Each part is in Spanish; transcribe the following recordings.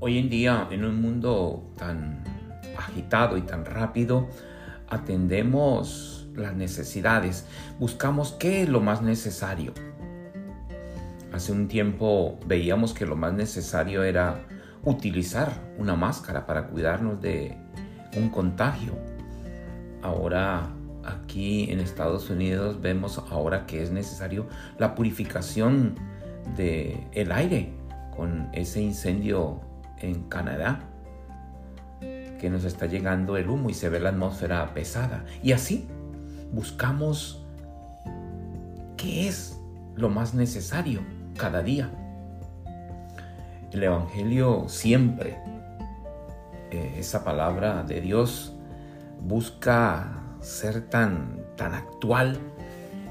Hoy en día, en un mundo tan agitado y tan rápido, atendemos las necesidades, buscamos qué es lo más necesario. Hace un tiempo veíamos que lo más necesario era utilizar una máscara para cuidarnos de un contagio. Ahora aquí en Estados Unidos vemos ahora que es necesario la purificación del el aire con ese incendio en Canadá que nos está llegando el humo y se ve la atmósfera pesada. Y así buscamos qué es lo más necesario cada día. El Evangelio siempre, eh, esa palabra de Dios, busca ser tan, tan actual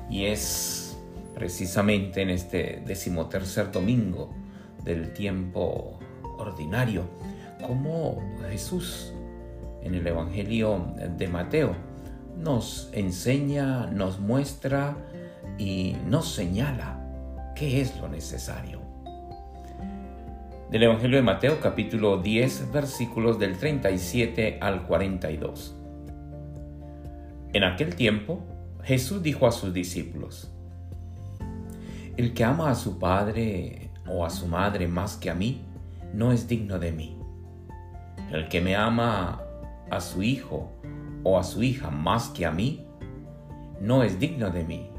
y es precisamente en este decimotercer domingo del tiempo ordinario como Jesús en el Evangelio de Mateo nos enseña, nos muestra y nos señala qué es lo necesario. Del Evangelio de Mateo capítulo 10 versículos del 37 al 42. En aquel tiempo Jesús dijo a sus discípulos, El que ama a su padre o a su madre más que a mí, no es digno de mí. El que me ama a su hijo o a su hija más que a mí, no es digno de mí.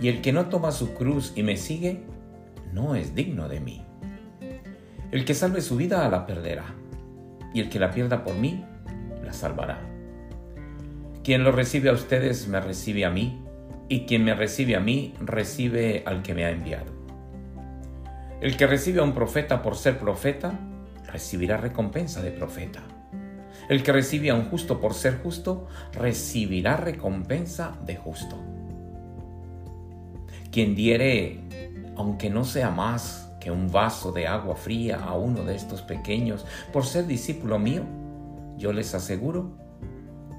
Y el que no toma su cruz y me sigue, no es digno de mí. El que salve su vida la perderá, y el que la pierda por mí, la salvará. Quien lo recibe a ustedes, me recibe a mí, y quien me recibe a mí, recibe al que me ha enviado. El que recibe a un profeta por ser profeta, recibirá recompensa de profeta. El que recibe a un justo por ser justo, recibirá recompensa de justo. Quien diere, aunque no sea más que un vaso de agua fría a uno de estos pequeños por ser discípulo mío, yo les aseguro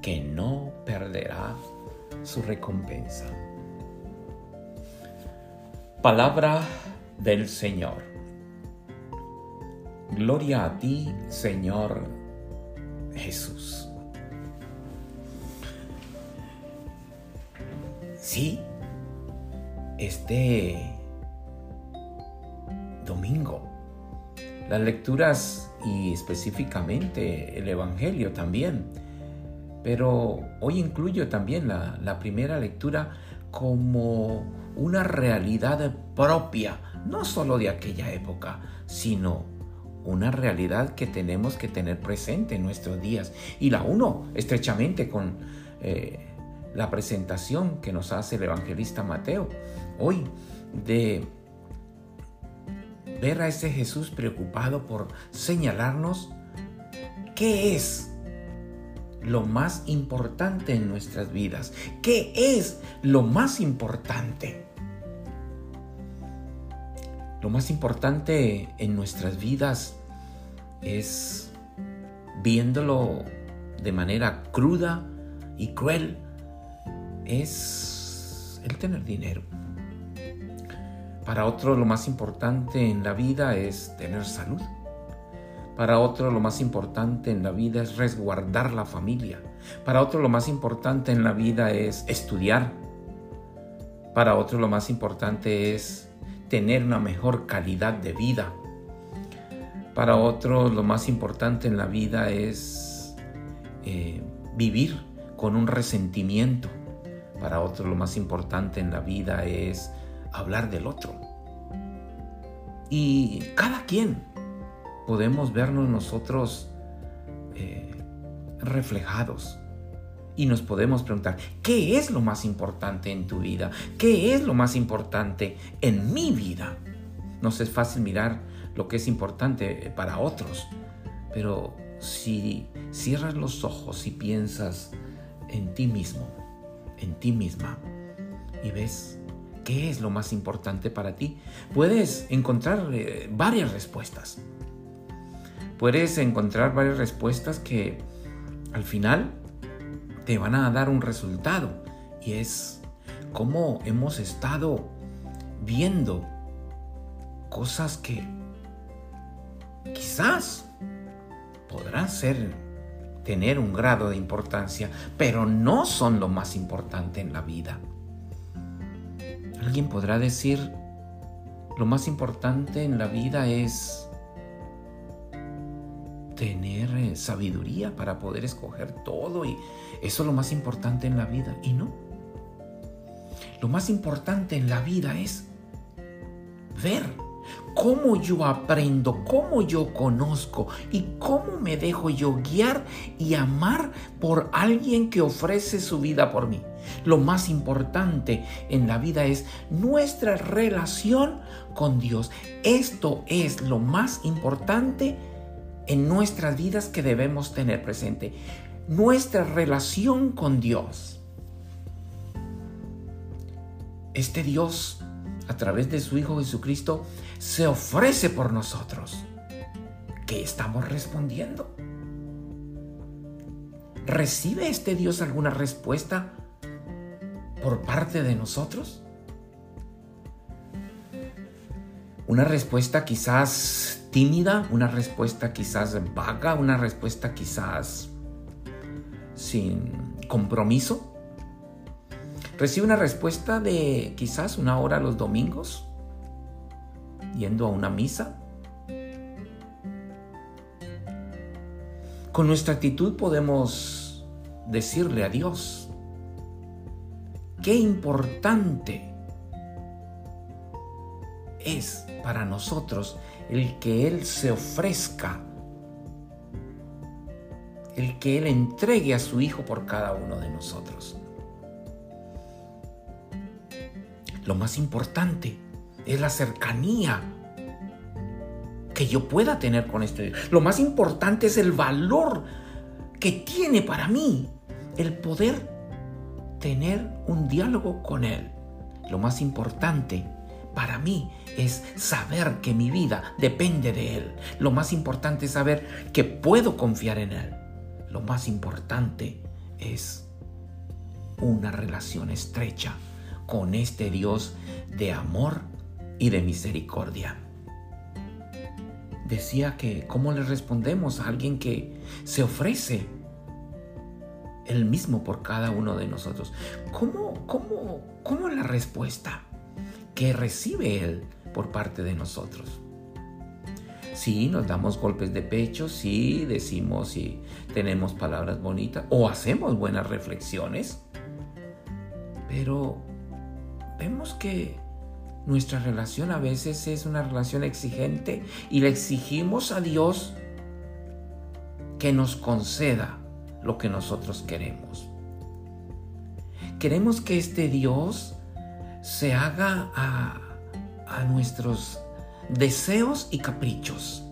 que no perderá su recompensa. Palabra del Señor. Gloria a ti, Señor Jesús. Sí, este domingo, las lecturas y específicamente el Evangelio también, pero hoy incluyo también la, primera lectura como una realidad propia, no solo de aquella época, sino una realidad que tenemos que tener presente en nuestros días. Y la uno estrechamente con eh, la presentación que nos hace el evangelista Mateo hoy de ver a ese Jesús preocupado por señalarnos qué es lo más importante en nuestras vidas. ¿Qué es lo más importante? Lo más importante en nuestras vidas es viéndolo de manera cruda y cruel, es el tener dinero. Para otro lo más importante en la vida es tener salud. Para otro lo más importante en la vida es resguardar la familia. Para otro lo más importante en la vida es estudiar. Para otro lo más importante es tener una mejor calidad de vida. Para otros lo más importante en la vida es eh, vivir con un resentimiento. Para otros lo más importante en la vida es hablar del otro. Y cada quien podemos vernos nosotros eh, reflejados y nos podemos preguntar, ¿qué es lo más importante en tu vida? ¿Qué es lo más importante en mi vida? Nos es fácil mirar lo que es importante para otros, pero si cierras los ojos y piensas en ti mismo, en ti misma, y ves qué es lo más importante para ti, puedes encontrar eh, varias respuestas. Puedes encontrar varias respuestas que al final te van a dar un resultado y es cómo hemos estado viendo cosas que quizás podrán ser tener un grado de importancia, pero no son lo más importante en la vida. Alguien podrá decir, lo más importante en la vida es tener eh, sabiduría para poder escoger todo y eso es lo más importante en la vida. Y no. Lo más importante en la vida es ver cómo yo aprendo, cómo yo conozco y cómo me dejo yo guiar y amar por alguien que ofrece su vida por mí. Lo más importante en la vida es nuestra relación con Dios. Esto es lo más importante en nuestras vidas que debemos tener presente. Nuestra relación con Dios. Este Dios, a través de su Hijo Jesucristo, se ofrece por nosotros. ¿Qué estamos respondiendo? ¿Recibe este Dios alguna respuesta por parte de nosotros? Una respuesta quizás tímida, una respuesta quizás vaga, una respuesta quizás sin compromiso. Recibe una respuesta de quizás una hora los domingos, yendo a una misa. Con nuestra actitud podemos decirle a Dios, qué importante es para nosotros el que Él se ofrezca, el que Él entregue a su Hijo por cada uno de nosotros. Lo más importante es la cercanía que yo pueda tener con este Dios. Lo más importante es el valor que tiene para mí el poder tener un diálogo con Él. Lo más importante para mí es saber que mi vida depende de Él. Lo más importante es saber que puedo confiar en Él. Lo más importante es una relación estrecha con este Dios de amor y de misericordia. Decía que, ¿cómo le respondemos a alguien que se ofrece el mismo por cada uno de nosotros? ¿Cómo, cómo, cómo la respuesta que recibe Él por parte de nosotros? Sí, nos damos golpes de pecho, sí, decimos y tenemos palabras bonitas o hacemos buenas reflexiones, pero vemos que nuestra relación a veces es una relación exigente y le exigimos a Dios que nos conceda lo que nosotros queremos. Queremos que este Dios se haga a, a nuestros deseos y caprichos.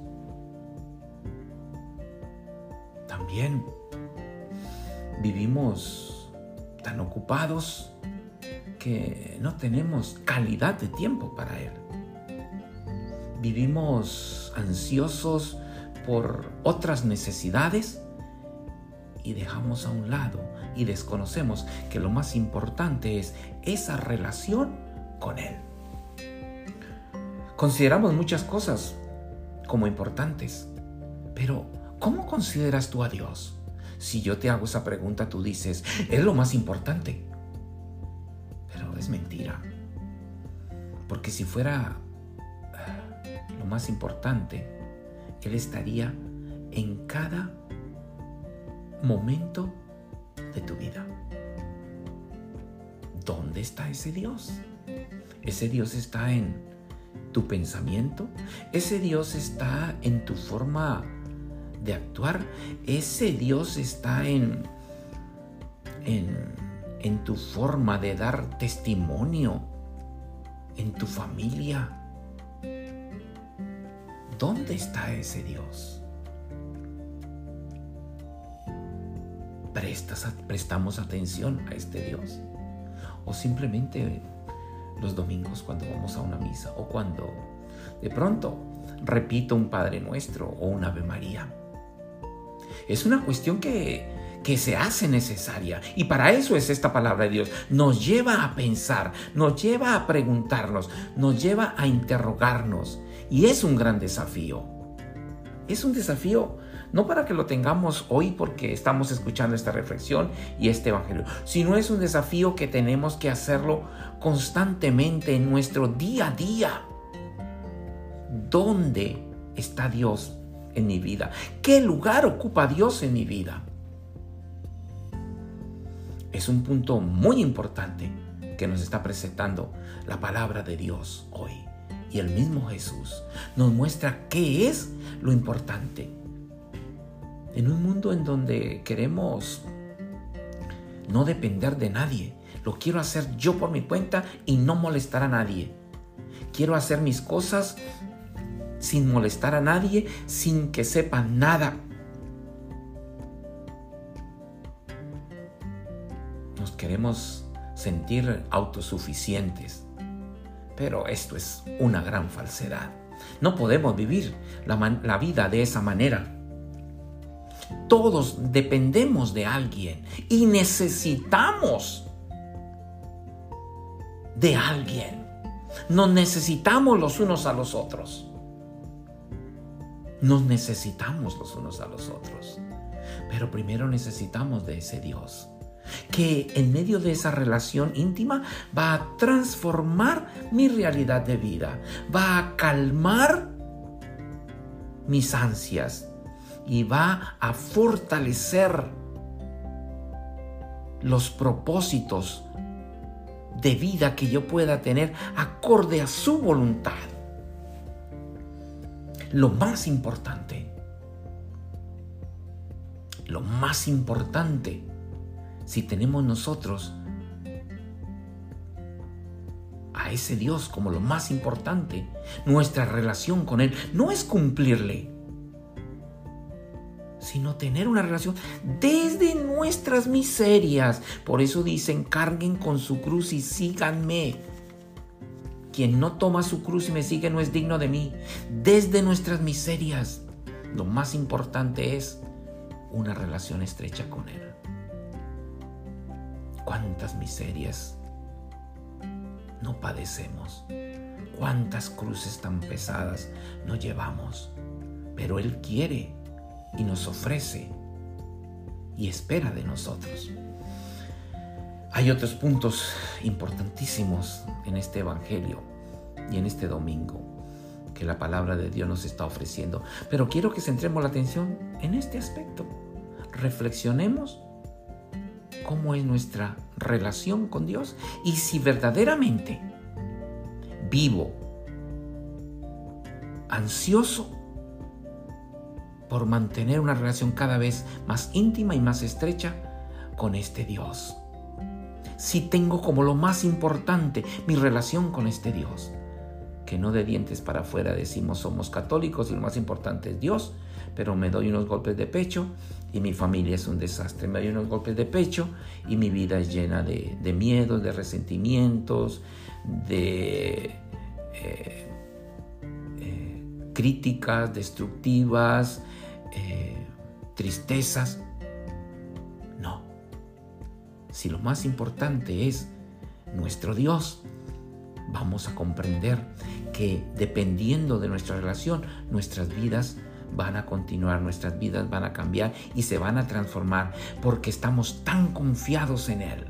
También vivimos tan ocupados que no tenemos calidad de tiempo para Él. Vivimos ansiosos por otras necesidades y dejamos a un lado y desconocemos que lo más importante es esa relación con Él. Consideramos muchas cosas como importantes, pero ¿cómo consideras tú a Dios? Si yo te hago esa pregunta, tú dices, es lo más importante es mentira. Porque si fuera ah, lo más importante, Él estaría en cada momento de tu vida. ¿Dónde está ese Dios? Ese Dios está en tu pensamiento. Ese Dios está en tu forma de actuar. Ese Dios está en, en tu forma de dar testimonio, en tu familia. ¿Dónde está ese Dios? ¿Prestas, ¿Prestamos atención a este Dios? ¿O simplemente los domingos cuando vamos a una misa o cuando de pronto repito un Padre Nuestro o un Ave María? Es una cuestión que que se hace necesaria. Y para eso es esta palabra de Dios. Nos lleva a pensar, nos lleva a preguntarnos, nos lleva a interrogarnos. Y es un gran desafío. Es un desafío no para que lo tengamos hoy porque estamos escuchando esta reflexión y este evangelio, sino es un desafío que tenemos que hacerlo constantemente en nuestro día a día. ¿Dónde está Dios en mi vida? ¿Qué lugar ocupa Dios en mi vida? Es un punto muy importante que nos está presentando la palabra de Dios hoy. Y el mismo Jesús nos muestra qué es lo importante en un mundo en donde queremos no depender de nadie. Lo quiero hacer yo por mi cuenta y no molestar a nadie. Quiero hacer mis cosas sin molestar a nadie, sin que sepa nada. Nos queremos sentir autosuficientes. Pero esto es una gran falsedad. No podemos vivir la, la vida de esa manera. Todos dependemos de alguien y necesitamos de alguien. Nos necesitamos los unos a los otros. Nos necesitamos los unos a los otros. Pero primero necesitamos de ese Dios que en medio de esa relación íntima va a transformar mi realidad de vida, va a calmar mis ansias, y va a fortalecer los propósitos de vida que yo pueda tener acorde a su voluntad. Lo más importante, lo más importante, si tenemos nosotros a ese Dios como lo más importante, nuestra relación con Él no es cumplirle, sino tener una relación desde nuestras miserias. Por eso dicen, carguen con su cruz y síganme. Quien no toma su cruz y me sigue no es digno de mí. Desde nuestras miserias, lo más importante es una relación estrecha con Él. ¿Cuántas miserias no padecemos? ¿Cuántas cruces tan pesadas no llevamos? Pero Él quiere y nos ofrece y espera de nosotros. Hay otros puntos importantísimos en este Evangelio y en este domingo que la palabra de Dios nos está ofreciendo. Pero quiero que centremos la atención en este aspecto. Reflexionemos cómo es nuestra relación con Dios y si verdaderamente vivo ansioso por mantener una relación cada vez más íntima y más estrecha con este Dios. Si tengo como lo más importante mi relación con este Dios, que no de dientes para afuera decimos somos católicos y lo más importante es Dios, pero me doy unos golpes de pecho y mi familia es un desastre. Me doy unos golpes de pecho y mi vida es llena de, miedos, de resentimientos, de eh, eh, críticas destructivas, eh, tristezas. No. Si lo más importante es nuestro Dios, vamos a comprender que dependiendo de nuestra relación, nuestras vidas van a continuar, nuestras vidas van a cambiar y se van a transformar porque estamos tan confiados en Él.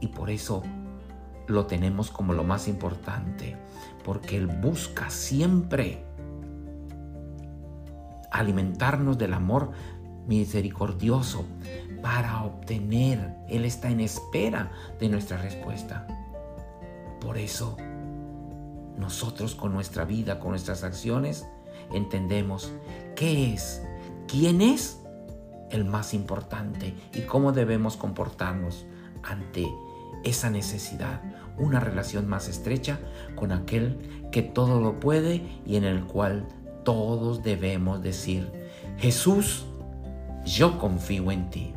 Y por eso lo tenemos como lo más importante, porque Él busca siempre alimentarnos del amor misericordioso para obtener. Él está en espera de nuestra respuesta. Por eso, nosotros con nuestra vida, con nuestras acciones, entendemos qué es, quién es el más importante y cómo debemos comportarnos ante esa necesidad, una relación más estrecha con aquel que todo lo puede y en el cual todos debemos decir, Jesús, yo confío en ti.